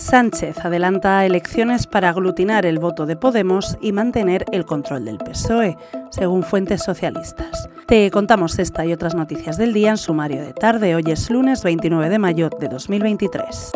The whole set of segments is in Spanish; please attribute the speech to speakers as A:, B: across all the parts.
A: Sánchez adelanta elecciones para aglutinar el voto de Podemos y mantener el control del PSOE, según fuentes socialistas. Te contamos esta y otras noticias del día en sumario de tarde. Hoy es lunes 29 de mayo de 2023.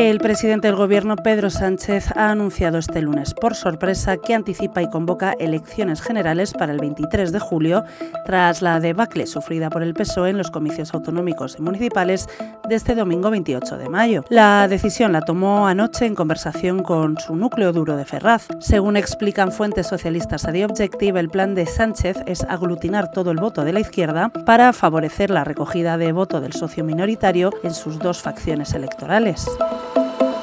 A: El presidente del Gobierno, Pedro Sánchez, ha anunciado este lunes por sorpresa que anticipa y convoca elecciones generales para el 23 de julio, tras la debacle sufrida por el PSOE en los comicios autonómicos y municipales de este domingo 28 de mayo. La decisión la tomó anoche en conversación con su núcleo duro de Ferraz. Según explican fuentes socialistas a The Objective, el plan de Sánchez es aglutinar todo el voto de la izquierda para favorecer la recogida de voto del socio minoritario en sus dos facciones electorales.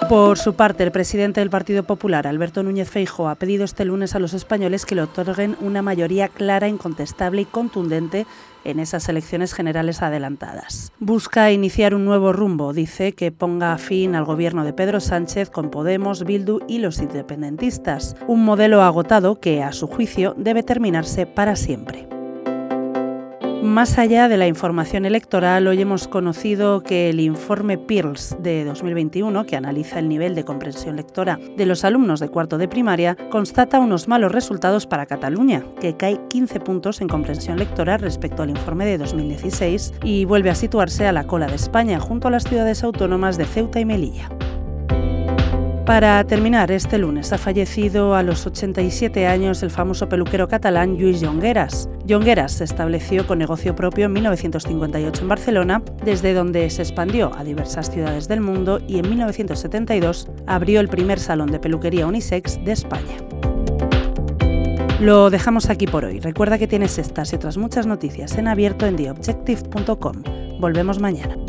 A: Por su parte, el presidente del Partido Popular, Alberto Núñez Feijo, ha pedido este lunes a los españoles que le otorguen una mayoría clara, incontestable y contundente en esas elecciones generales adelantadas. Busca iniciar un nuevo rumbo, dice, que ponga fin al gobierno de Pedro Sánchez con Podemos, Bildu y los independentistas, un modelo agotado que, a su juicio, debe terminarse para siempre. Más allá de la información electoral, hoy hemos conocido que el informe PIRLS de 2021, que analiza el nivel de comprensión lectora de los alumnos de cuarto de primaria, constata unos malos resultados para Cataluña, que cae 15 puntos en comprensión lectora respecto al informe de 2016 y vuelve a situarse a la cola de España junto a las ciudades autónomas de Ceuta y Melilla. Para terminar, este lunes ha fallecido a los 87 años el famoso peluquero catalán Lluís Jongueras. Jongueras se estableció con negocio propio en 1958 en Barcelona, desde donde se expandió a diversas ciudades del mundo y en 1972 abrió el primer salón de peluquería unisex de España. Lo dejamos aquí por hoy. Recuerda que tienes estas y otras muchas noticias en abierto en theobjective.com. Volvemos mañana.